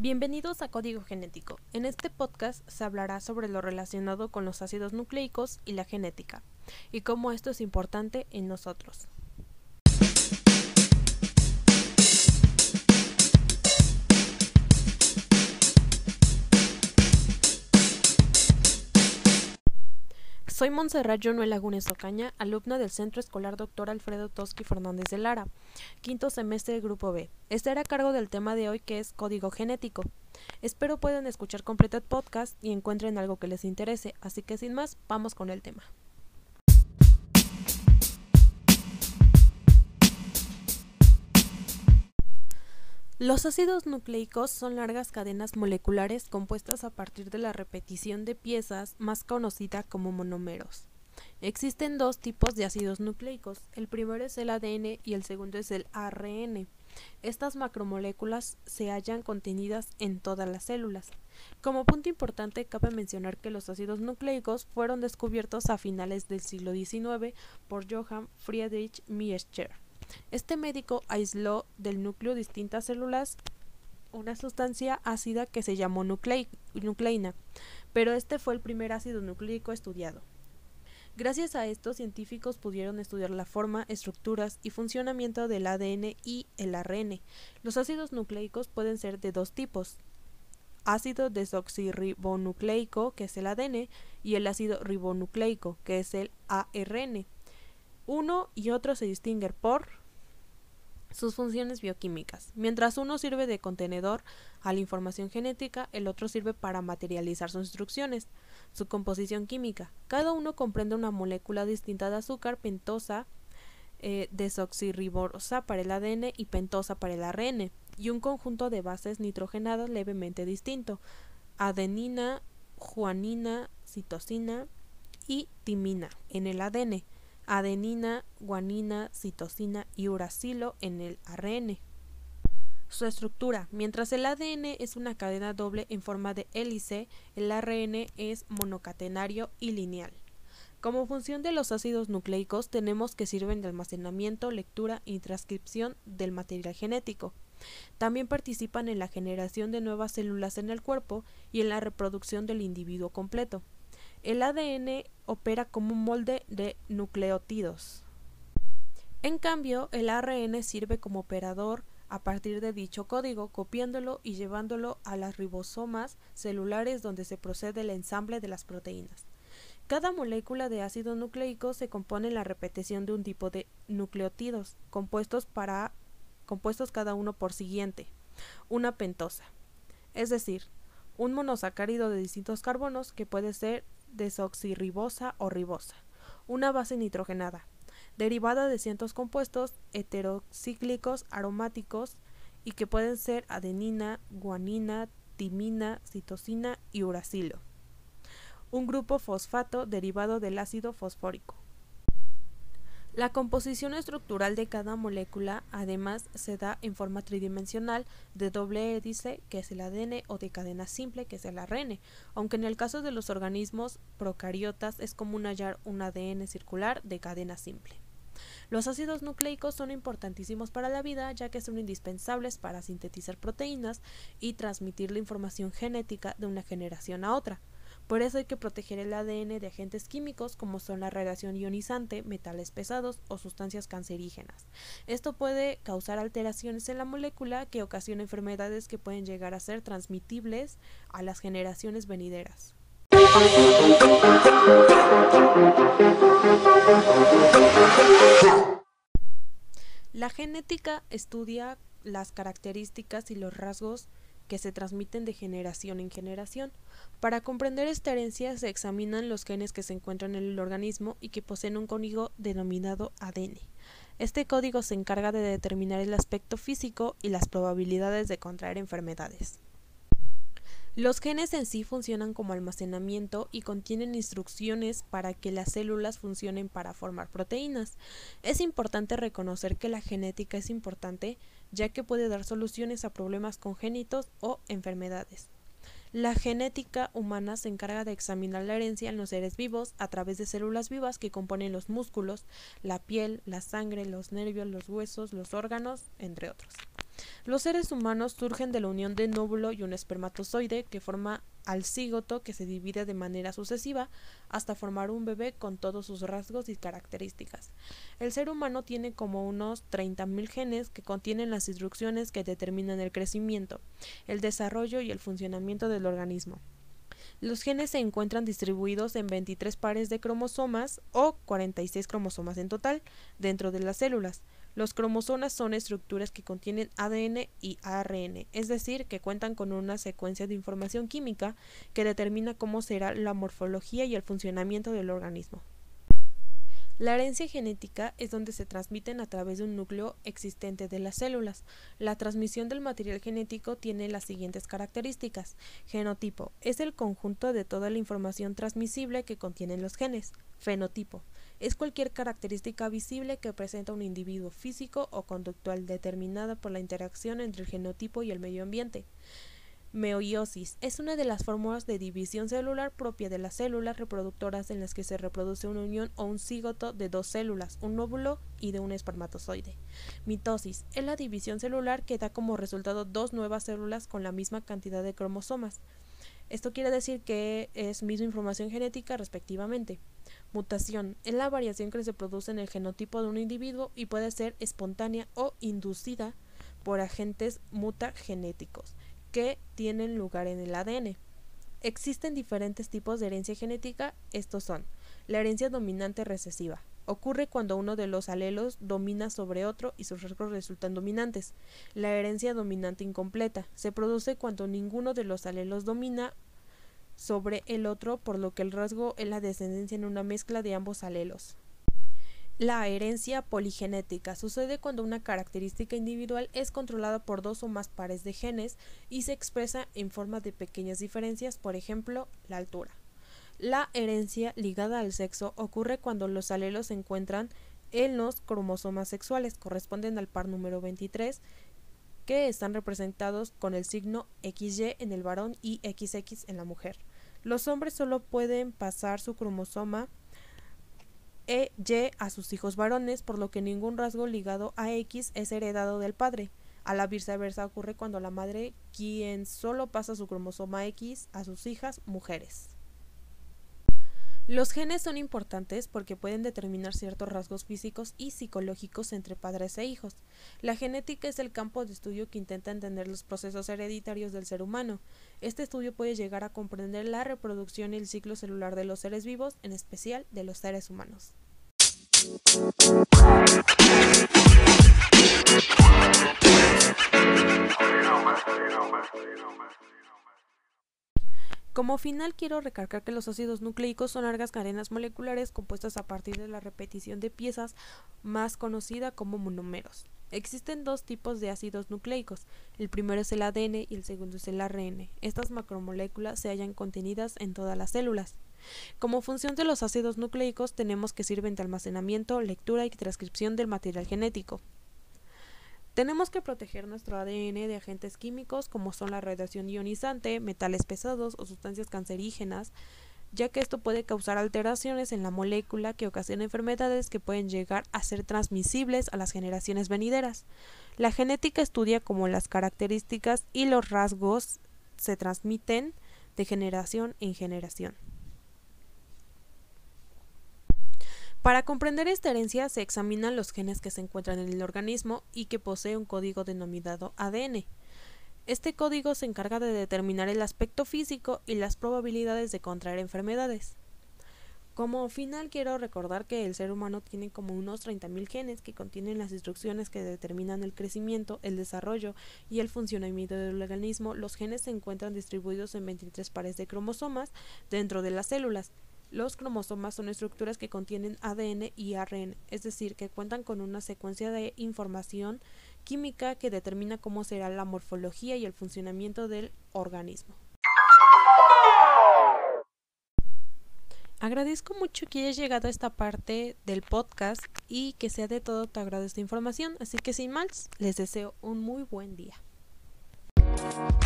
Bienvenidos a Código Genético. En este podcast se hablará sobre lo relacionado con los ácidos nucleicos y la genética, y cómo esto es importante en nosotros. Soy Montserrat Jonuel Lagunes Ocaña, alumna del Centro Escolar Dr. Alfredo Toski Fernández de Lara, quinto semestre del Grupo B. Estaré a cargo del tema de hoy que es código genético. Espero puedan escuchar completo el podcast y encuentren algo que les interese, así que sin más, vamos con el tema. Los ácidos nucleicos son largas cadenas moleculares compuestas a partir de la repetición de piezas más conocida como monómeros. Existen dos tipos de ácidos nucleicos, el primero es el ADN y el segundo es el ARN. Estas macromoléculas se hallan contenidas en todas las células. Como punto importante cabe mencionar que los ácidos nucleicos fueron descubiertos a finales del siglo XIX por Johann Friedrich Miescher. Este médico aisló del núcleo distintas células una sustancia ácida que se llamó nucleína, pero este fue el primer ácido nucleico estudiado. Gracias a esto, científicos pudieron estudiar la forma, estructuras y funcionamiento del ADN y el ARN. Los ácidos nucleicos pueden ser de dos tipos, ácido desoxirribonucleico, que es el ADN, y el ácido ribonucleico, que es el ARN. Uno y otro se distinguen por sus funciones bioquímicas. Mientras uno sirve de contenedor a la información genética, el otro sirve para materializar sus instrucciones, su composición química. Cada uno comprende una molécula distinta de azúcar pentosa, eh, desoxirribosa para el ADN y pentosa para el ARN, y un conjunto de bases nitrogenadas levemente distinto, adenina, guanina, citosina y timina en el ADN adenina, guanina, citosina y uracilo en el ARN. Su estructura. Mientras el ADN es una cadena doble en forma de hélice, el ARN es monocatenario y lineal. Como función de los ácidos nucleicos tenemos que sirven de almacenamiento, lectura y transcripción del material genético. También participan en la generación de nuevas células en el cuerpo y en la reproducción del individuo completo. El ADN opera como un molde de nucleótidos. En cambio, el ARN sirve como operador a partir de dicho código, copiándolo y llevándolo a las ribosomas celulares donde se procede el ensamble de las proteínas. Cada molécula de ácido nucleico se compone en la repetición de un tipo de nucleótidos, compuestos, cada uno por siguiente, una pentosa, es decir, un monosacárido de distintos carbonos que puede ser desoxirribosa o ribosa, una base nitrogenada, derivada de cientos compuestos heterocíclicos aromáticos y que pueden ser adenina, guanina, timina, citosina y uracilo. Un grupo fosfato derivado del ácido fosfórico. La composición estructural de cada molécula además se da en forma tridimensional de doble hélice, que es el ADN, o de cadena simple, que es el ARN, aunque en el caso de los organismos procariotas es común hallar un ADN circular de cadena simple. Los ácidos nucleicos son importantísimos para la vida ya que son indispensables para sintetizar proteínas y transmitir la información genética de una generación a otra. Por eso hay que proteger el ADN de agentes químicos como son la radiación ionizante, metales pesados o sustancias cancerígenas. Esto puede causar alteraciones en la molécula que ocasionan enfermedades que pueden llegar a ser transmitibles a las generaciones venideras. La genética estudia las características y los rasgos que se transmiten de generación en generación. Para comprender esta herencia se examinan los genes que se encuentran en el organismo y que poseen un código denominado ADN. Este código se encarga de determinar el aspecto físico y las probabilidades de contraer enfermedades. Los genes en sí funcionan como almacenamiento y contienen instrucciones para que las células funcionen para formar proteínas. Es importante reconocer que la genética es importante ya que puede dar soluciones a problemas congénitos o enfermedades. La genética humana se encarga de examinar la herencia en los seres vivos a través de células vivas que componen los músculos, la piel, la sangre, los nervios, los huesos, los órganos, entre otros. Los seres humanos surgen de la unión de un óvulo y un espermatozoide que forma al cigoto que se divide de manera sucesiva hasta formar un bebé con todos sus rasgos y características. El ser humano tiene como unos 30.000 genes que contienen las instrucciones que determinan el crecimiento, el desarrollo y el funcionamiento del organismo. Los genes se encuentran distribuidos en 23 pares de cromosomas o 46 cromosomas en total dentro de las células. Los cromosomas son estructuras que contienen ADN y ARN, es decir, que cuentan con una secuencia de información química que determina cómo será la morfología y el funcionamiento del organismo. La herencia genética es donde se transmiten a través de un núcleo existente de las células. La transmisión del material genético tiene las siguientes características. Genotipo es el conjunto de toda la información transmisible que contienen los genes. Fenotipo es cualquier característica visible que presenta un individuo físico o conductual determinada por la interacción entre el genotipo y el medio ambiente. Meiosis es una de las fórmulas de división celular propia de las células reproductoras en las que se reproduce una unión o un cigoto de dos células, un óvulo y de un espermatozoide. Mitosis es la división celular que da como resultado dos nuevas células con la misma cantidad de cromosomas. Esto quiere decir que es misma información genética respectivamente. Mutación es la variación que se produce en el genotipo de un individuo y puede ser espontánea o inducida por agentes mutagenéticos que tienen lugar en el ADN. Existen diferentes tipos de herencia genética, estos son la herencia dominante recesiva. Ocurre cuando uno de los alelos domina sobre otro y sus rasgos resultan dominantes. La herencia dominante incompleta se produce cuando ninguno de los alelos domina sobre el otro, por lo que el rasgo es la descendencia en una mezcla de ambos alelos. La herencia poligenética sucede cuando una característica individual es controlada por dos o más pares de genes y se expresa en forma de pequeñas diferencias, por ejemplo, la altura. La herencia ligada al sexo ocurre cuando los alelos se encuentran en los cromosomas sexuales, corresponden al par número 23, que están representados con el signo XY en el varón y XX en la mujer. Los hombres solo pueden pasar su cromosoma EY a sus hijos varones, por lo que ningún rasgo ligado a X es heredado del padre. A la viceversa ocurre cuando la madre, quien solo pasa su cromosoma X a sus hijas mujeres. Los genes son importantes porque pueden determinar ciertos rasgos físicos y psicológicos entre padres e hijos. La genética es el campo de estudio que intenta entender los procesos hereditarios del ser humano. Este estudio puede llegar a comprender la reproducción y el ciclo celular de los seres vivos, en especial de los seres humanos. Como final quiero recalcar que los ácidos nucleicos son largas cadenas moleculares compuestas a partir de la repetición de piezas más conocida como monómeros. Existen dos tipos de ácidos nucleicos, el primero es el ADN y el segundo es el ARN. Estas macromoléculas se hallan contenidas en todas las células. Como función de los ácidos nucleicos tenemos que sirven de almacenamiento, lectura y transcripción del material genético. Tenemos que proteger nuestro ADN de agentes químicos como son la radiación ionizante, metales pesados o sustancias cancerígenas, ya que esto puede causar alteraciones en la molécula que ocasionan enfermedades que pueden llegar a ser transmisibles a las generaciones venideras. La genética estudia cómo las características y los rasgos se transmiten de generación en generación. Para comprender esta herencia se examinan los genes que se encuentran en el organismo y que posee un código denominado ADN. Este código se encarga de determinar el aspecto físico y las probabilidades de contraer enfermedades. Como final quiero recordar que el ser humano tiene como unos 30.000 genes que contienen las instrucciones que determinan el crecimiento, el desarrollo y el funcionamiento del organismo. Los genes se encuentran distribuidos en 23 pares de cromosomas dentro de las células. Los cromosomas son estructuras que contienen ADN y ARN, es decir, que cuentan con una secuencia de información química que determina cómo será la morfología y el funcionamiento del organismo. Agradezco mucho que hayas llegado a esta parte del podcast y que sea de todo tu agrado esta información, así que sin más, les deseo un muy buen día. Thank you.